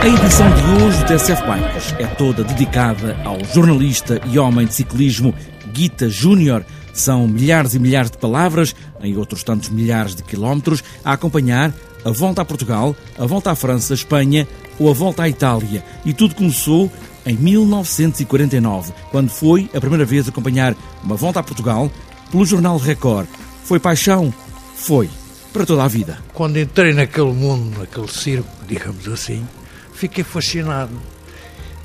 TSF Bikes é toda dedicada ao jornalista e homem de ciclismo Guita Júnior. São milhares e milhares de palavras, em outros tantos milhares de quilómetros, a acompanhar a volta a Portugal, a volta à França, Espanha ou a volta à Itália. E tudo começou em 1949, quando foi a primeira vez acompanhar uma volta a Portugal pelo jornal Record. Foi paixão? Foi. Para toda a vida. Quando entrei naquele mundo, naquele circo, digamos assim, fiquei fascinado.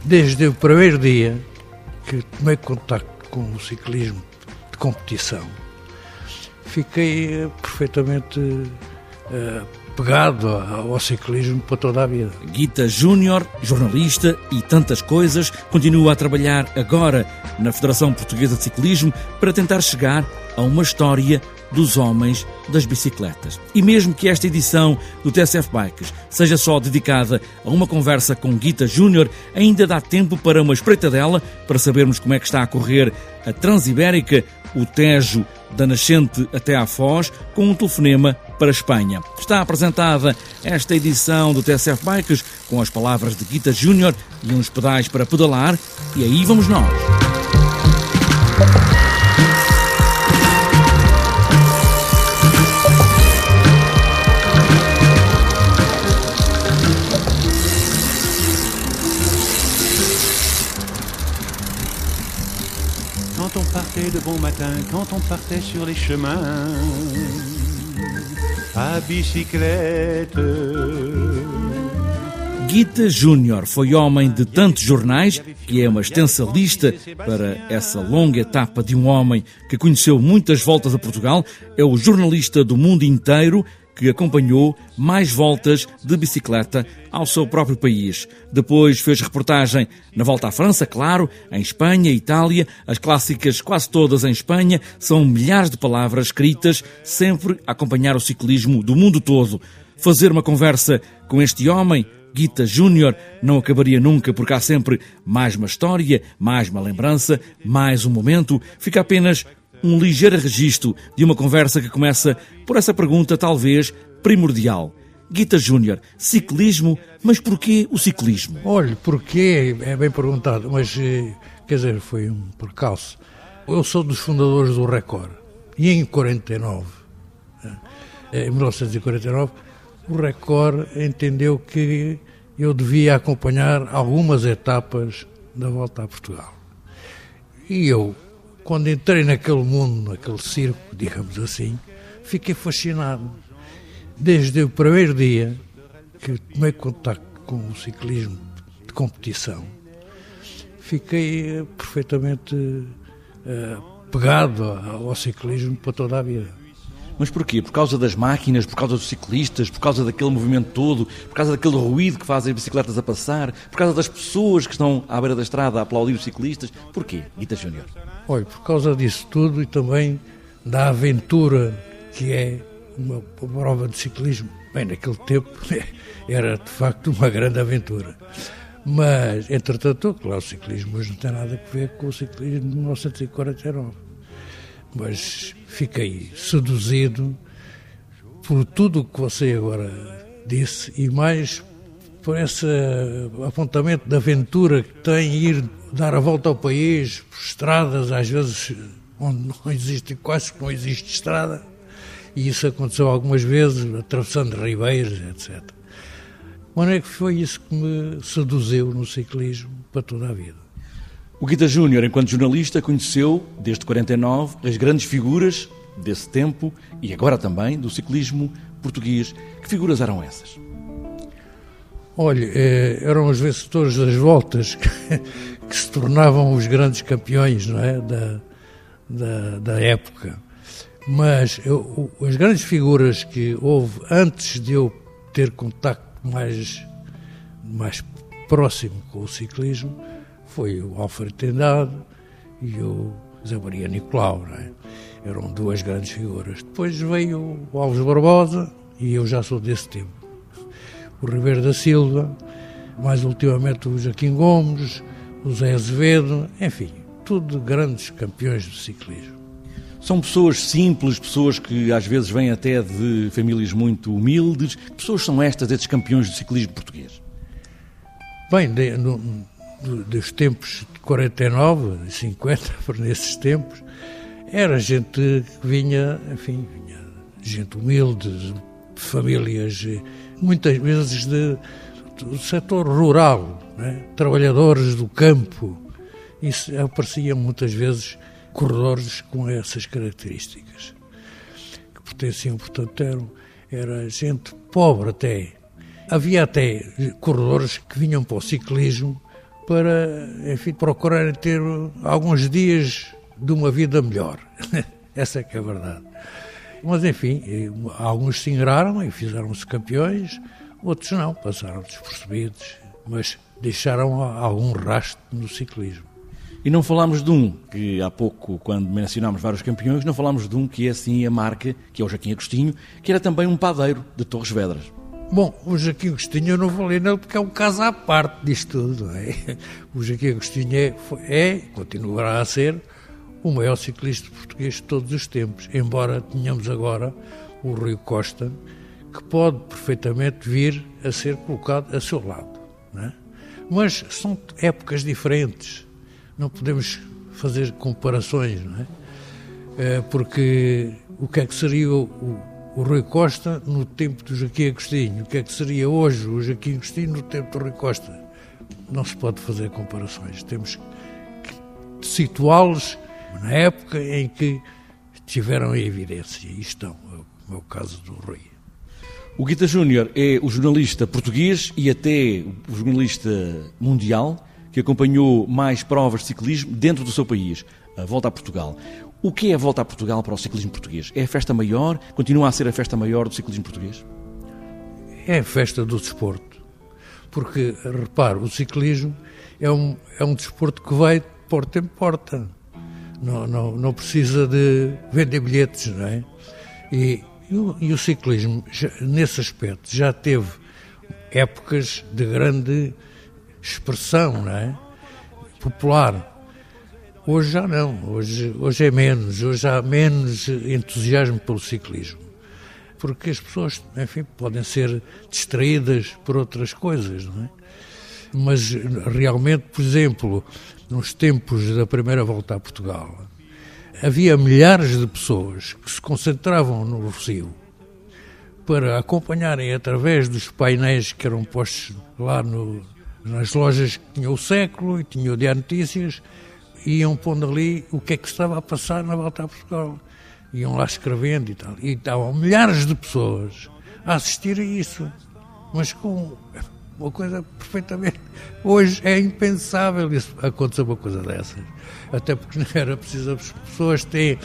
Desde o primeiro dia que tomei contato com o ciclismo de competição, fiquei perfeitamente uh, pegado ao ciclismo para toda a vida. Guita Júnior, jornalista e tantas coisas, continua a trabalhar agora na Federação Portuguesa de Ciclismo para tentar chegar a uma história dos homens das bicicletas. E mesmo que esta edição do TSF Bikes seja só dedicada a uma conversa com Guita Júnior, ainda dá tempo para uma espreitadela para sabermos como é que está a correr a Transibérica, o Tejo da Nascente até à Foz, com um telefonema para a Espanha. Está apresentada esta edição do TSF Bikes com as palavras de Guita Júnior e uns pedais para pedalar, e aí vamos nós. Quand on partait de bon matin, quand on partait sur les chemins, à bicyclette. Guita Júnior foi homem de tantos jornais que é uma extensa lista para essa longa etapa de um homem que conheceu muitas voltas a Portugal. É o jornalista do mundo inteiro que acompanhou mais voltas de bicicleta ao seu próprio país. Depois fez reportagem na volta à França, claro, em Espanha, Itália, as clássicas quase todas em Espanha, são milhares de palavras escritas, sempre a acompanhar o ciclismo do mundo todo. Fazer uma conversa com este homem, Guita Júnior, não acabaria nunca porque há sempre mais uma história, mais uma lembrança, mais um momento. Fica apenas um ligeiro registro de uma conversa que começa por essa pergunta, talvez primordial. Guita Júnior, ciclismo, mas porquê o ciclismo? Olhe, porquê é bem perguntado, mas eh, quer dizer, foi um percalço. Eu sou dos fundadores do Record e em 49, eh, em 1949, o Record entendeu que eu devia acompanhar algumas etapas da volta a Portugal. E eu quando entrei naquele mundo, naquele circo, digamos assim, fiquei fascinado. Desde o primeiro dia que tomei contato com o ciclismo de competição, fiquei eh, perfeitamente uh, pegado ao ciclismo para toda a vida. Mas porquê? Por causa das máquinas, por causa dos ciclistas, por causa daquele movimento todo, por causa daquele ruído que fazem as bicicletas a passar, por causa das pessoas que estão à beira da estrada a aplaudir os ciclistas? Porquê, Guita Júnior? Olha, por causa disso tudo e também da aventura que é uma prova de ciclismo. Bem, naquele tempo era de facto uma grande aventura. Mas, entretanto, claro, o ciclismo hoje não tem nada a ver com o ciclismo de 1949 mas fiquei seduzido por tudo o que você agora disse e mais por esse apontamento de aventura que tem ir dar a volta ao país por estradas, às vezes onde não existe, quase que não existe estrada, e isso aconteceu algumas vezes, atravessando ribeiros, etc. Mas é que foi isso que me seduziu no ciclismo para toda a vida. O Guita Júnior, enquanto jornalista, conheceu, desde 49, as grandes figuras desse tempo e agora também do ciclismo português. Que figuras eram essas? Olha, eh, eram os vencedores das voltas que, que, se tornavam os grandes campeões não é? da, da, da época. Mas eu, as grandes figuras que houve antes de eu ter contacto mais, mais próximo com o ciclismo foi o Alfredo Tendado e o Zé Maria Nicolau, é? eram duas grandes figuras. Depois veio o Alves Barbosa, e eu já sou desse tempo. O Ribeiro da Silva, mais ultimamente o Joaquim Gomes, o Zé Azevedo, enfim, tudo grandes campeões do ciclismo. São pessoas simples, pessoas que às vezes vêm até de famílias muito humildes. Que pessoas são estas, estes campeões do ciclismo português? Bem, de, no, dos tempos de 49, 50, por nesses tempos, era gente que vinha, enfim, vinha gente humilde, de famílias, muitas vezes de, do setor rural, né? trabalhadores do campo. Isso apareciam muitas vezes corredores com essas características, que pertenciam, portanto, eram, era gente pobre até. Havia até corredores que vinham para o ciclismo para, enfim, procurarem ter alguns dias de uma vida melhor. Essa é que é a verdade. Mas, enfim, alguns se engraram e fizeram-se campeões, outros não, passaram despercebidos, mas deixaram algum rastro no ciclismo. E não falámos de um, que há pouco, quando mencionámos vários campeões, não falámos de um que é assim a marca, que é o Joaquim Agostinho, que era também um padeiro de Torres Vedras. Bom, o Joaquim Agostinho eu não falei nele porque é um caso à parte disto tudo. Não é? O Joaquim Agostinho é, é, continuará a ser, o maior ciclista português de todos os tempos, embora tenhamos agora o Rui Costa, que pode perfeitamente vir a ser colocado a seu lado. É? Mas são épocas diferentes, não podemos fazer comparações, não é? Eh, porque o que é que seria o, o, Rui Costa no tempo do Joaquim Agostinho? O que é que seria hoje o Joaquim Agostinho no tempo do Rui Costa? Não se pode fazer comparações, temos que situá-los na época em que tiveram em evidência, e estão, é o caso do Rui. O Guita Júnior é o jornalista português e até o jornalista mundial que acompanhou mais provas de ciclismo dentro do seu país, a Volta a Portugal. O que é a Volta a Portugal para o ciclismo português? É a festa maior? Continua a ser a festa maior do ciclismo português? É a festa do desporto. Porque, repare, o ciclismo é um, é um desporto que vai porta em porta não, não, não precisa de vender bilhetes, não é? E, e, o, e o, ciclismo, já, nesse aspecto, já teve épocas de grande expressão, não é? Popular. Hoje já não, hoje, hoje é menos, hoje há menos entusiasmo pelo ciclismo. Porque as pessoas, enfim, podem ser distraídas por outras coisas, não é? Mas realmente, por exemplo, nos tempos da primeira volta a Portugal, havia milhares de pessoas que se concentravam no Rocio para acompanharem através dos painéis que eram postos lá no, nas lojas que tinham o século e tinham o Diário Notícias, iam pondo ali o que é que estava a passar na volta a Portugal. Iam lá escrevendo e tal. E estavam milhares de pessoas a assistir a isso, mas com uma coisa perfeitamente. Hoje é impensável isso, acontecer uma coisa dessas. Até porque não era preciso as pessoas terem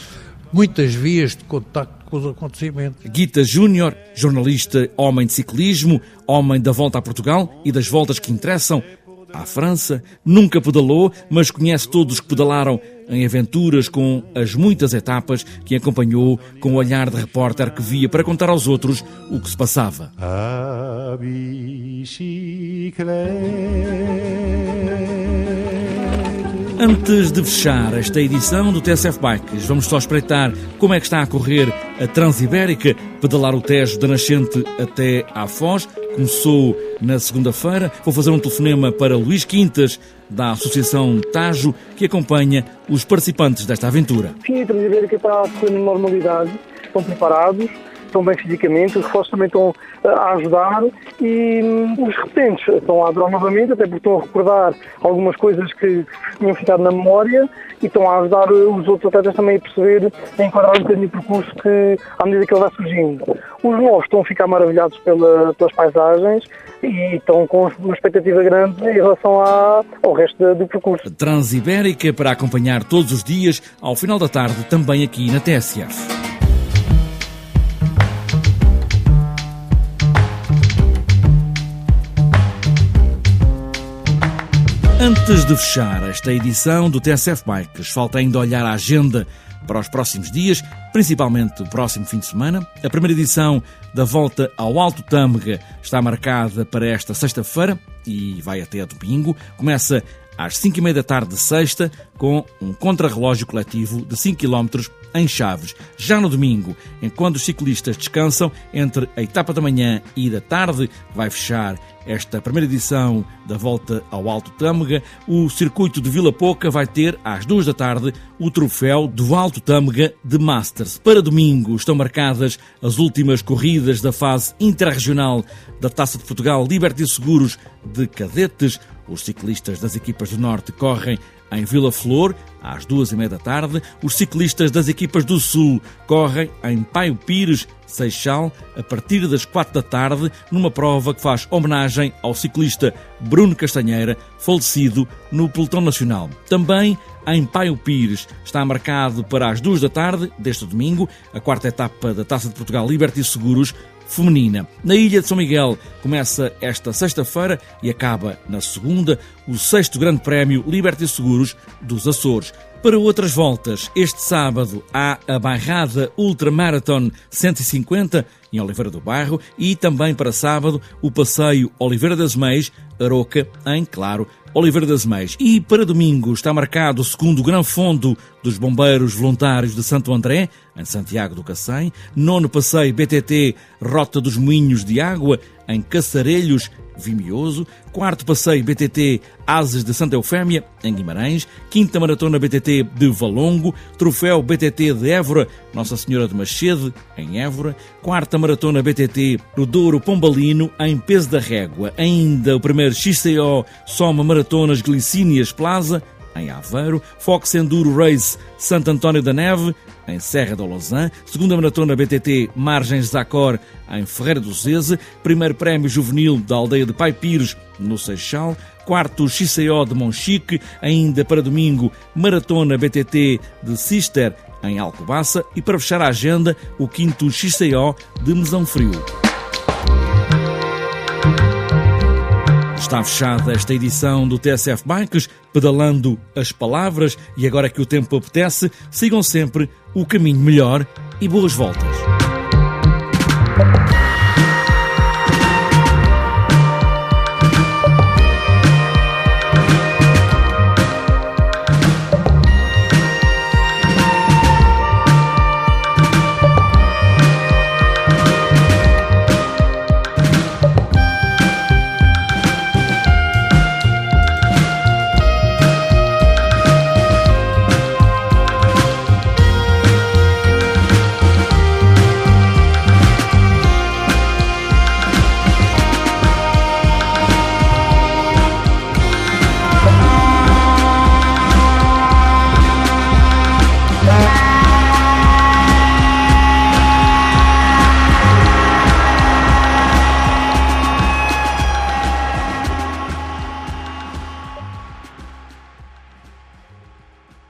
muitas vias de contacto com os acontecimentos. Guita Júnior, jornalista, homem de ciclismo, homem da volta a Portugal e das voltas que interessam, à França, nunca pedalou, mas conhece todos os que pedalaram em aventuras com as muitas etapas que acompanhou com o olhar de repórter que via para contar aos outros o que se passava. A Antes de fechar esta edição do TSF Bikes, vamos só espreitar como é que está a correr a Transibérica, pedalar o Tejo da Nascente até à Foz. Começou na segunda-feira. Vou fazer um telefonema para Luís Quintas, da Associação Tajo, que acompanha os participantes desta aventura. Sim, a Transibérica está a correr na normalidade, estão preparados estão bem fisicamente, os reforços também estão eh, a ajudar e hum, os repetentes estão a adorar novamente, até porque estão a recordar algumas coisas que tinham ficado na memória e estão a ajudar os outros atletas também a perceber, a enquadrar um bocadinho o percurso que, à medida que ele vai surgindo. Os novos estão a ficar maravilhados pela, pelas paisagens e estão com uma expectativa grande em relação à, ao resto do percurso. Transibérica para acompanhar todos os dias, ao final da tarde, também aqui na TSF. Antes de fechar esta edição do TSF Bikes, falta ainda olhar a agenda para os próximos dias, principalmente o próximo fim de semana. A primeira edição da volta ao Alto Tâmega está marcada para esta sexta-feira e vai até domingo. Começa às 5 e meia da tarde de sexta, com um contrarrelógio coletivo de 5 km em Chaves. Já no domingo, enquanto os ciclistas descansam, entre a etapa da manhã e da tarde, vai fechar esta primeira edição da volta ao Alto Tâmega, o circuito de Vila Pouca vai ter, às duas da tarde, o troféu do Alto Tâmega de Masters. Para domingo estão marcadas as últimas corridas da fase interregional da Taça de Portugal Liberty Seguros de Cadetes. Os ciclistas das equipas do Norte correm em Vila Flor, às duas e meia da tarde. Os ciclistas das equipas do Sul correm em Paio Pires, Seixal, a partir das quatro da tarde, numa prova que faz homenagem ao ciclista Bruno Castanheira, falecido no Pelotão Nacional. Também em Paio Pires está marcado para as duas da tarde deste domingo a quarta etapa da Taça de Portugal Liberty Seguros feminina. Na Ilha de São Miguel começa esta sexta-feira e acaba na segunda o sexto Grande Prémio Liberty Seguros dos Açores. Para outras voltas, este sábado há a Bairrada Ultramarathon 150 em Oliveira do Bairro e também para sábado o passeio Oliveira das Meias, Aroca, em Claro, Oliveira das Meias. E para domingo está marcado o segundo Gran Fundo dos Bombeiros Voluntários de Santo André, em Santiago do Cacém, nono passeio BTT Rota dos Moinhos de Água, em Caçarelhos, Vimioso, quarto passeio BTT Ases de Santa Eufémia, em Guimarães, quinta maratona BTT de Valongo, troféu BTT de Évora, Nossa Senhora de Machede, em Évora, quarta maratona BTT no Douro Pombalino, em Peso da Régua, ainda o primeiro XCO Soma Maratonas Glicínias Plaza, em Aveiro, Fox Enduro Race Santo António da Neve, em Serra da Lausanne, segunda maratona BTT Margens Zacor, em Ferreira do Zeze, primeiro prémio juvenil da aldeia de Pai Pires, no Seixal, quarto XCO de Monchique, ainda para domingo, maratona BTT de Cister, em Alcobaça, e para fechar a agenda, o quinto XCO de Mesão Frio. Está fechada esta edição do TSF Bikes, pedalando as palavras e agora que o tempo apetece, sigam sempre o caminho melhor e boas voltas.